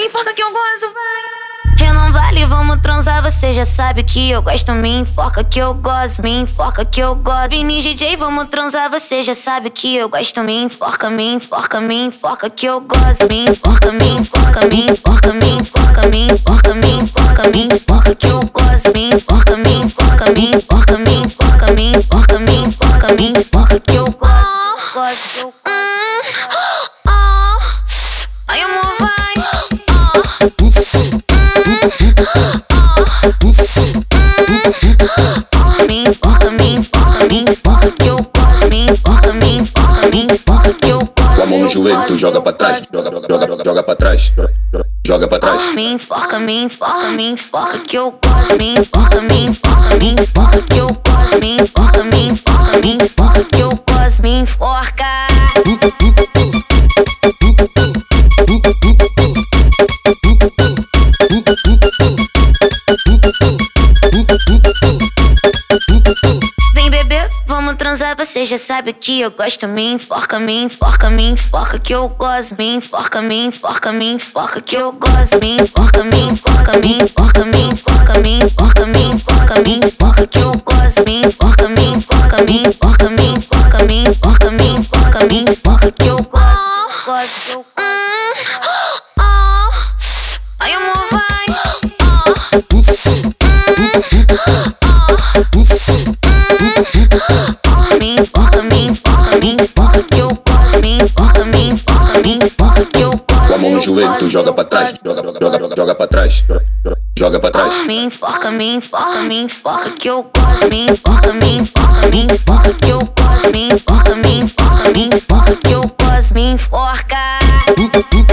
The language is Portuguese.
Enfoca que eu gosto, vai. Eu não vale, vamos transar, você já sabe que eu gosto. Me enfoca que eu gosto, me enfoca que eu gosto. Vini DJ, vamos transar, você já sabe que eu gosto. Me enfoca, me enfoca, me enfoca que eu gosto. Me enfoca, me enfoca, me enfoca, me enfoca, me enfoca, me enfoca, me enfoca que eu gosto. Me enfoca, me enfoca, me enfoca, me enfoca, me enfoca, me enfoca, me enfoca que eu gosto. Gosto, eu gosto. Me enfoca, me enfoca, me enfoca que eu gosto. Me enfoca, me enfoca, me enfoca que eu gosto. Com a mão no joelho, tu joga pra trás, joga, joga, joga, joga pra trás, joga pra trás. Me enfoca, me enfoca, me enfoca que eu gosto. Me enfoca, me enfoca, me enfoca que eu gosto. Me enfoca, me enfoca, me enfoca que eu gosto. Me enforca. Transar, você já sabe que eu gosto. Me enforca, me enforca, me enforca que eu gosto. Me enforca, me enforca, me enforca que eu gosto. Me enforca, me enforca, me enforca, me enforca, me enforca, me enforca, me enforca que eu gosto. Me enforca, me enforca, me enforca, me enforca, me enforca, me enforca, me enforca que eu gosto. pincel que eu faço. Com a mão no joelho, tu joga pra trás, joga, joga, joga, joga pra trás, joga pra trás. Me enfoca, me enfoca, me enfoca que eu gosto, me enfoca, me enfoca, me enfoca que eu gosto, me enfoca, me enfoca, me enfoca que eu gosto, me enforca. Boop, boop.